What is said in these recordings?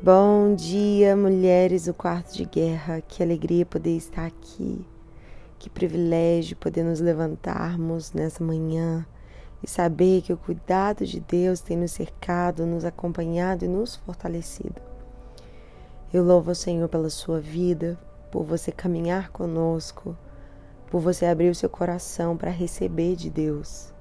Bom dia, mulheres do quarto de guerra. Que alegria poder estar aqui. Que privilégio poder nos levantarmos nessa manhã e saber que o cuidado de Deus tem nos cercado, nos acompanhado e nos fortalecido. Eu louvo o Senhor pela sua vida, por você caminhar conosco, por você abrir o seu coração para receber de Deus.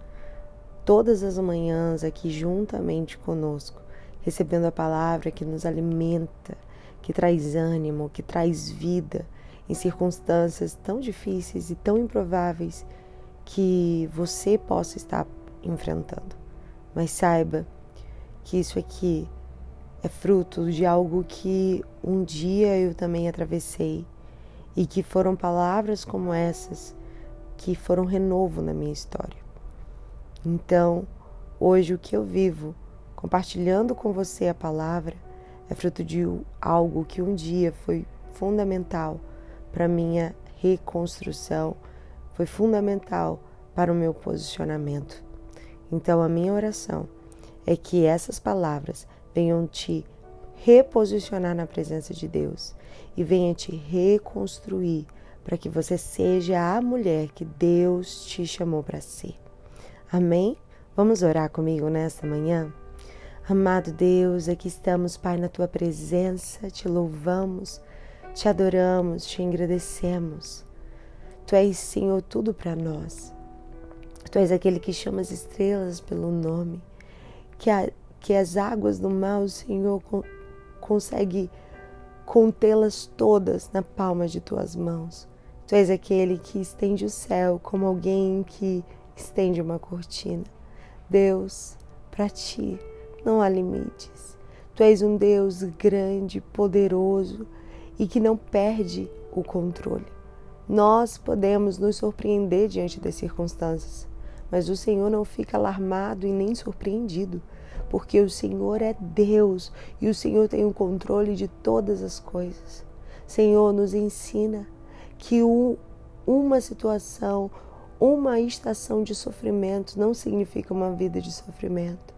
Todas as manhãs aqui juntamente conosco recebendo a palavra que nos alimenta, que traz ânimo, que traz vida em circunstâncias tão difíceis e tão improváveis que você possa estar enfrentando. Mas saiba que isso aqui é fruto de algo que um dia eu também atravessei e que foram palavras como essas que foram renovo na minha história. Então, hoje o que eu vivo compartilhando com você a palavra é fruto de algo que um dia foi fundamental para minha reconstrução, foi fundamental para o meu posicionamento. Então a minha oração é que essas palavras venham te reposicionar na presença de Deus e venham te reconstruir para que você seja a mulher que Deus te chamou para ser. Amém? Vamos orar comigo nesta manhã? Amado Deus, aqui estamos, Pai, na tua presença, te louvamos, te adoramos, te agradecemos. Tu és, Senhor, tudo para nós. Tu és aquele que chama as estrelas pelo nome, que, a, que as águas do mar, Senhor, con, consegue contê-las todas na palma de tuas mãos. Tu és aquele que estende o céu como alguém que estende uma cortina. Deus, para ti não há limites. Tu és um Deus grande, poderoso e que não perde o controle. Nós podemos nos surpreender diante das circunstâncias, mas o Senhor não fica alarmado e nem surpreendido, porque o Senhor é Deus e o Senhor tem o controle de todas as coisas. Senhor, nos ensina que uma situação, uma estação de sofrimento não significa uma vida de sofrimento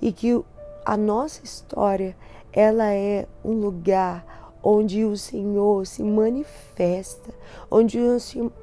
e que a nossa história ela é um lugar onde o Senhor se manifesta, onde o,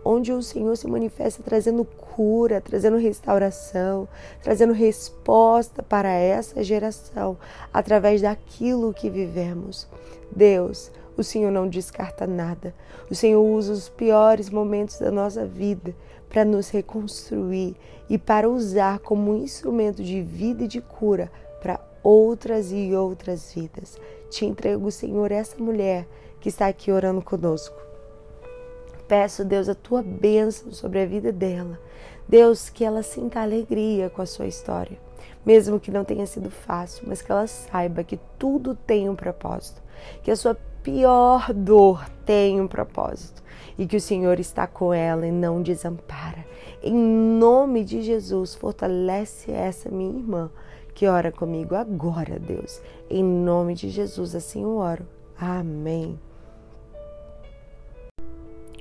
onde o Senhor se manifesta trazendo cura, trazendo restauração, trazendo resposta para essa geração através daquilo que vivemos. Deus, o Senhor não descarta nada. O Senhor usa os piores momentos da nossa vida para nos reconstruir e para usar como um instrumento de vida e de cura para outras e outras vidas. Te entrego, Senhor, essa mulher que está aqui orando conosco. Peço, Deus, a tua bênção sobre a vida dela. Deus, que ela sinta alegria com a sua história, mesmo que não tenha sido fácil, mas que ela saiba que tudo tem um propósito, que a sua pior dor tem um propósito e que o Senhor está com ela e não desampara. Em nome de Jesus, fortalece essa minha irmã que ora comigo agora, Deus. Em nome de Jesus, assim eu oro. Amém.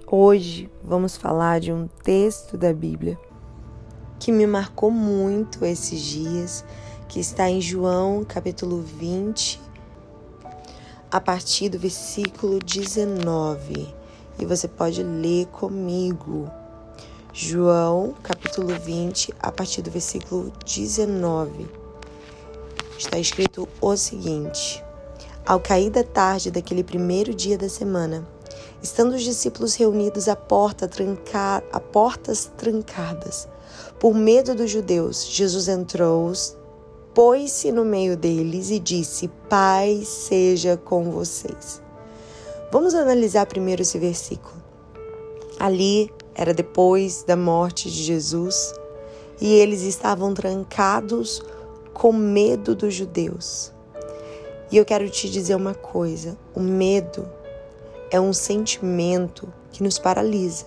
Hoje vamos falar de um texto da Bíblia que me marcou muito esses dias, que está em João, capítulo 20, a partir do versículo 19. E você pode ler comigo. João, capítulo 20, a partir do versículo 19. Está escrito o seguinte: Ao cair da tarde daquele primeiro dia da semana, estando os discípulos reunidos à porta tranca... a portas trancadas, por medo dos judeus, Jesus entrou, pôs-se no meio deles e disse: Paz seja com vocês. Vamos analisar primeiro esse versículo. Ali era depois da morte de Jesus e eles estavam trancados com medo dos judeus. E eu quero te dizer uma coisa: o medo é um sentimento que nos paralisa.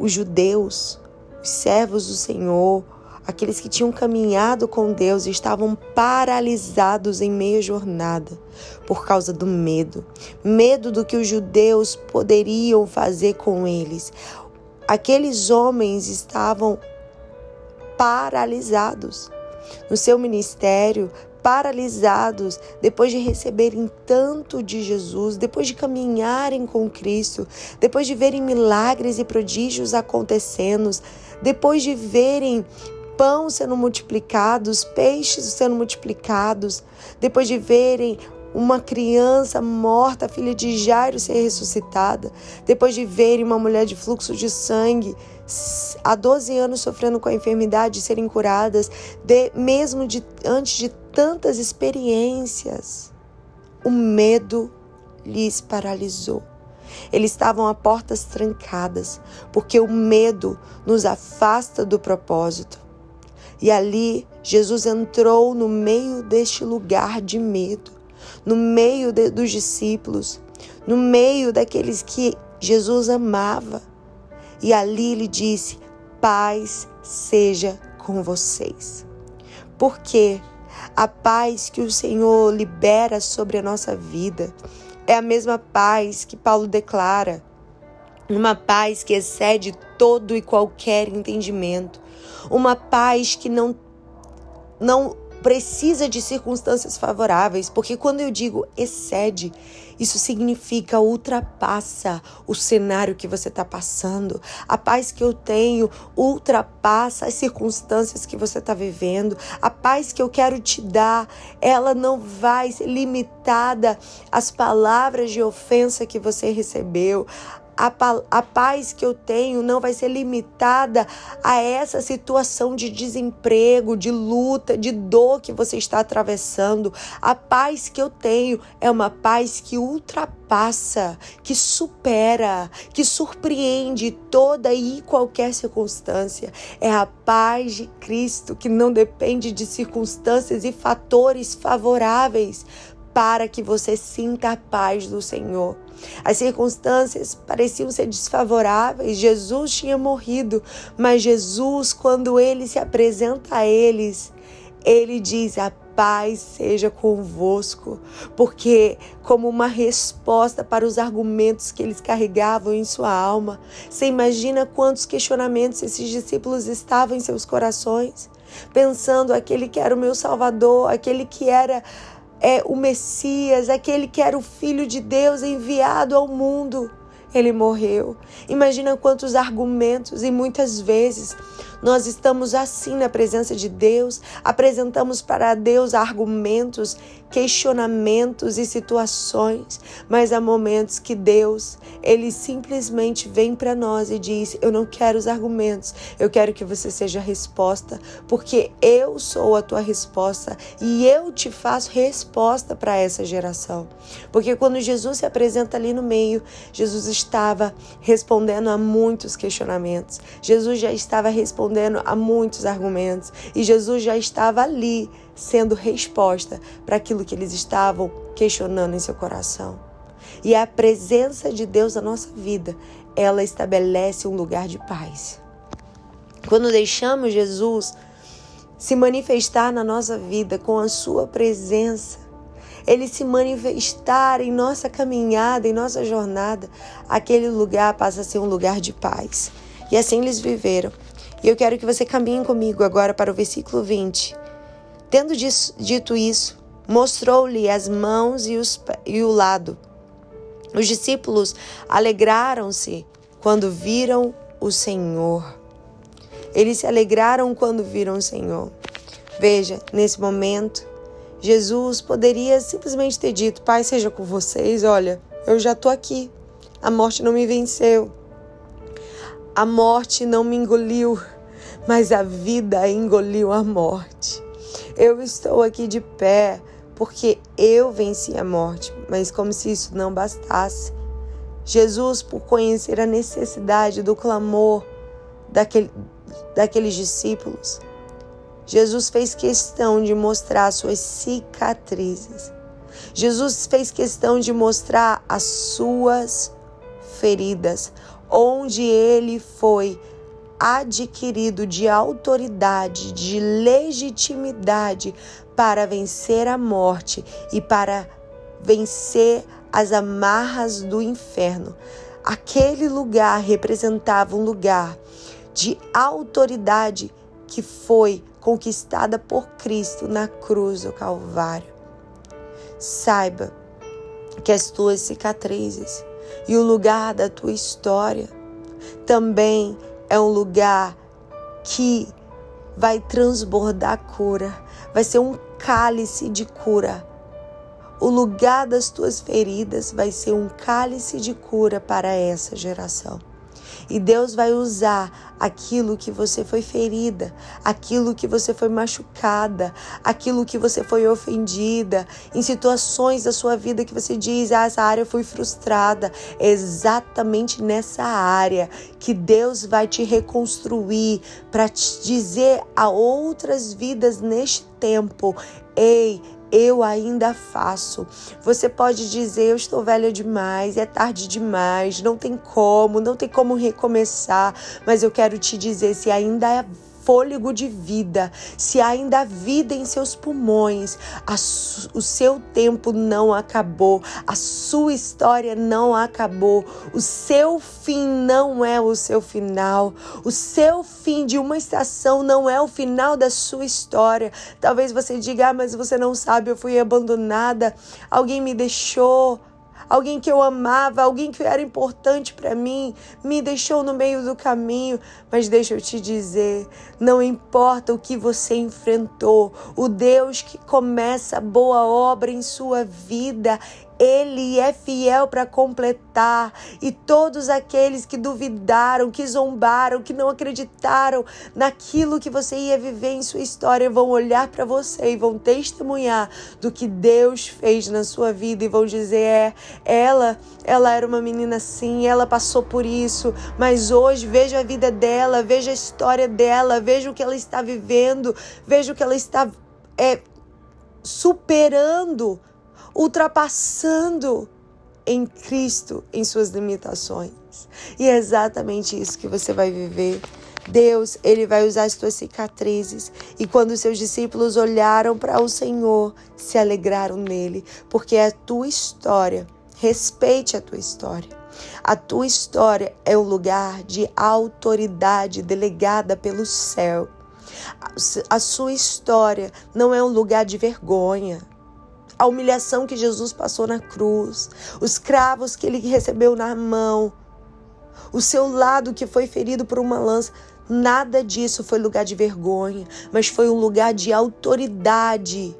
Os judeus, os servos do Senhor, Aqueles que tinham caminhado com Deus estavam paralisados em meia jornada por causa do medo medo do que os judeus poderiam fazer com eles. Aqueles homens estavam paralisados no seu ministério, paralisados, depois de receberem tanto de Jesus, depois de caminharem com Cristo, depois de verem milagres e prodígios acontecendo, depois de verem pão sendo multiplicados, peixes sendo multiplicados, depois de verem uma criança morta, filha de Jairo, ser ressuscitada, depois de verem uma mulher de fluxo de sangue há 12 anos sofrendo com a enfermidade serem curadas, de, mesmo de, antes de tantas experiências, o medo lhes paralisou. Eles estavam a portas trancadas, porque o medo nos afasta do propósito. E ali Jesus entrou no meio deste lugar de medo, no meio de, dos discípulos, no meio daqueles que Jesus amava. E ali ele disse: Paz seja com vocês. Porque a paz que o Senhor libera sobre a nossa vida é a mesma paz que Paulo declara, uma paz que excede todo e qualquer entendimento, uma paz que não não precisa de circunstâncias favoráveis, porque quando eu digo excede, isso significa ultrapassa o cenário que você está passando. A paz que eu tenho ultrapassa as circunstâncias que você está vivendo. A paz que eu quero te dar, ela não vai ser limitada às palavras de ofensa que você recebeu a, a paz que eu tenho não vai ser limitada a essa situação de desemprego, de luta, de dor que você está atravessando. A paz que eu tenho é uma paz que ultrapassa, que supera, que surpreende toda e qualquer circunstância. É a paz de Cristo que não depende de circunstâncias e fatores favoráveis para que você sinta a paz do Senhor. As circunstâncias pareciam ser desfavoráveis, Jesus tinha morrido, mas Jesus, quando ele se apresenta a eles, ele diz: A paz seja convosco, porque, como uma resposta para os argumentos que eles carregavam em sua alma, você imagina quantos questionamentos esses discípulos estavam em seus corações, pensando aquele que era o meu Salvador, aquele que era é o Messias, aquele que era o Filho de Deus enviado ao mundo. Ele morreu. Imagina quantos argumentos e muitas vezes nós estamos assim na presença de Deus, apresentamos para Deus argumentos, questionamentos e situações, mas há momentos que Deus, ele simplesmente vem para nós e diz: "Eu não quero os argumentos, eu quero que você seja a resposta, porque eu sou a tua resposta e eu te faço resposta para essa geração". Porque quando Jesus se apresenta ali no meio, Jesus estava respondendo a muitos questionamentos. Jesus já estava respondendo a muitos argumentos e Jesus já estava ali sendo resposta para aquilo que eles estavam questionando em seu coração. E a presença de Deus na nossa vida, ela estabelece um lugar de paz. Quando deixamos Jesus se manifestar na nossa vida com a sua presença, ele se manifestar em nossa caminhada, em nossa jornada, aquele lugar passa a ser um lugar de paz. E assim eles viveram. E eu quero que você caminhe comigo agora para o versículo 20. Tendo dito isso, mostrou-lhe as mãos e, os, e o lado. Os discípulos alegraram-se quando viram o Senhor. Eles se alegraram quando viram o Senhor. Veja, nesse momento, Jesus poderia simplesmente ter dito: Pai, seja com vocês, olha, eu já estou aqui. A morte não me venceu. A morte não me engoliu, mas a vida engoliu a morte. Eu estou aqui de pé porque eu venci a morte, mas como se isso não bastasse. Jesus, por conhecer a necessidade do clamor daquele, daqueles discípulos, Jesus fez questão de mostrar suas cicatrizes. Jesus fez questão de mostrar as suas feridas, onde ele foi adquirido de autoridade, de legitimidade para vencer a morte e para vencer as amarras do inferno. Aquele lugar representava um lugar de autoridade que foi conquistada por Cristo na cruz do Calvário. Saiba que as tuas cicatrizes e o lugar da tua história também é um lugar que vai transbordar cura, vai ser um cálice de cura. O lugar das tuas feridas vai ser um cálice de cura para essa geração. E Deus vai usar aquilo que você foi ferida, aquilo que você foi machucada, aquilo que você foi ofendida, em situações da sua vida que você diz, ah, essa área foi frustrada. É exatamente nessa área que Deus vai te reconstruir para te dizer a outras vidas neste tempo: ei, eu ainda faço. Você pode dizer: eu estou velha demais, é tarde demais, não tem como, não tem como recomeçar, mas eu quero te dizer: se ainda é fôlego de vida, se há ainda vida em seus pulmões, o seu tempo não acabou, a sua história não acabou, o seu fim não é o seu final, o seu fim de uma estação não é o final da sua história. Talvez você diga, ah, mas você não sabe, eu fui abandonada, alguém me deixou alguém que eu amava, alguém que era importante para mim, me deixou no meio do caminho. Mas deixa eu te dizer, não importa o que você enfrentou, o Deus que começa boa obra em sua vida, ele é fiel para completar. E todos aqueles que duvidaram, que zombaram, que não acreditaram naquilo que você ia viver em sua história vão olhar para você e vão testemunhar do que Deus fez na sua vida e vão dizer: é, ela, ela era uma menina assim, ela passou por isso, mas hoje veja a vida dela, veja a história dela, veja o que ela está vivendo, veja o que ela está é, superando ultrapassando em Cristo em suas limitações. E é exatamente isso que você vai viver. Deus, ele vai usar as tuas cicatrizes. E quando seus discípulos olharam para o Senhor, se alegraram nele, porque é a tua história. Respeite a tua história. A tua história é um lugar de autoridade delegada pelo céu. A sua história não é um lugar de vergonha a humilhação que Jesus passou na cruz, os cravos que ele recebeu na mão, o seu lado que foi ferido por uma lança. Nada disso foi lugar de vergonha, mas foi um lugar de autoridade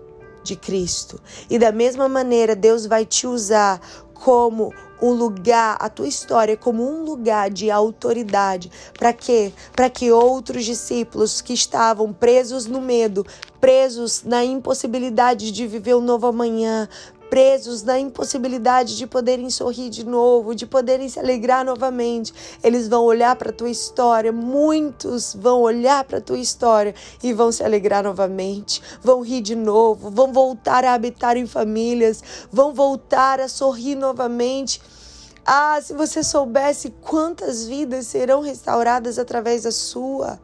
de Cristo. E da mesma maneira, Deus vai te usar como um lugar, a tua história como um lugar de autoridade. Para quê? Para que outros discípulos que estavam presos no medo, presos na impossibilidade de viver um novo amanhã, presos na impossibilidade de poderem sorrir de novo, de poderem se alegrar novamente. Eles vão olhar para a tua história, muitos vão olhar para a tua história e vão se alegrar novamente, vão rir de novo, vão voltar a habitar em famílias, vão voltar a sorrir novamente. Ah, se você soubesse quantas vidas serão restauradas através da sua.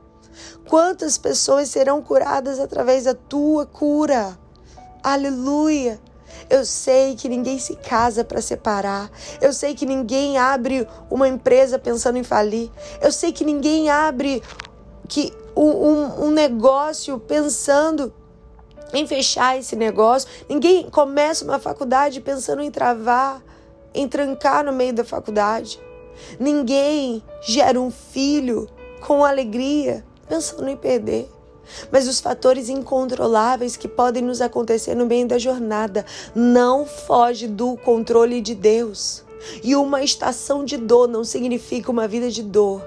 Quantas pessoas serão curadas através da tua cura? Aleluia! Eu sei que ninguém se casa para separar. Eu sei que ninguém abre uma empresa pensando em falir. Eu sei que ninguém abre que um, um, um negócio pensando em fechar esse negócio. Ninguém começa uma faculdade pensando em travar, em trancar no meio da faculdade. Ninguém gera um filho com alegria pensando em perder mas os fatores incontroláveis que podem nos acontecer no meio da jornada não foge do controle de Deus. E uma estação de dor não significa uma vida de dor.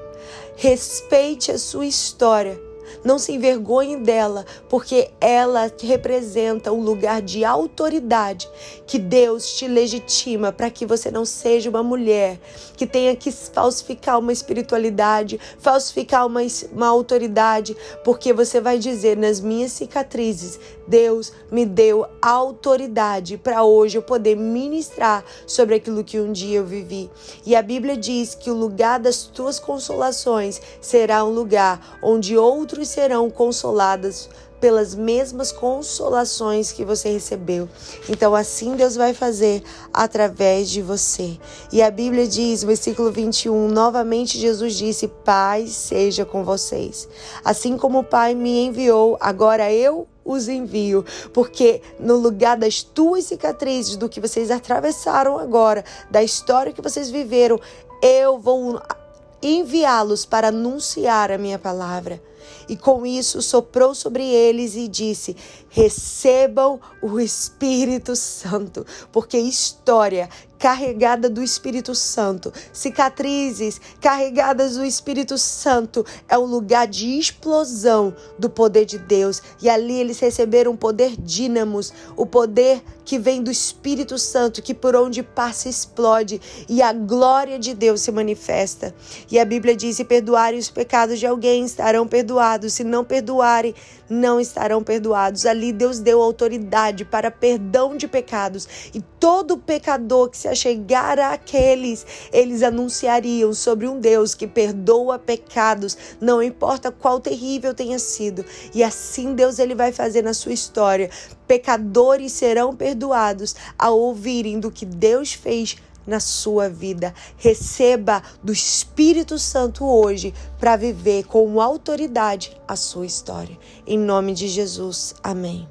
Respeite a sua história não se envergonhe dela, porque ela representa um lugar de autoridade que Deus te legitima para que você não seja uma mulher que tenha que falsificar uma espiritualidade, falsificar uma, uma autoridade, porque você vai dizer nas minhas cicatrizes, Deus me deu autoridade para hoje eu poder ministrar sobre aquilo que um dia eu vivi. E a Bíblia diz que o lugar das tuas consolações será um lugar onde outros serão consolados pelas mesmas consolações que você recebeu. Então, assim Deus vai fazer através de você. E a Bíblia diz, versículo 21, novamente Jesus disse: Pai seja com vocês. Assim como o Pai me enviou, agora eu os envio, porque no lugar das tuas cicatrizes, do que vocês atravessaram agora, da história que vocês viveram, eu vou enviá-los para anunciar a minha palavra. E com isso soprou sobre eles e disse: Recebam o Espírito Santo, porque história carregada do Espírito Santo, cicatrizes carregadas do Espírito Santo, é um lugar de explosão do poder de Deus. E ali eles receberam poder dínamos, o poder que vem do Espírito Santo, que por onde passa explode e a glória de Deus se manifesta. E a Bíblia diz: se perdoarem os pecados de alguém, estarão perdoados. Se não perdoarem, não estarão perdoados. Ali Deus deu autoridade para perdão de pecados e todo pecador que se achegar àqueles, eles anunciariam sobre um Deus que perdoa pecados, não importa qual terrível tenha sido. E assim Deus ele vai fazer na sua história. Pecadores serão perdoados ao ouvirem do que Deus fez na sua vida. Receba do Espírito Santo hoje para viver com autoridade a sua história. Em nome de Jesus. Amém.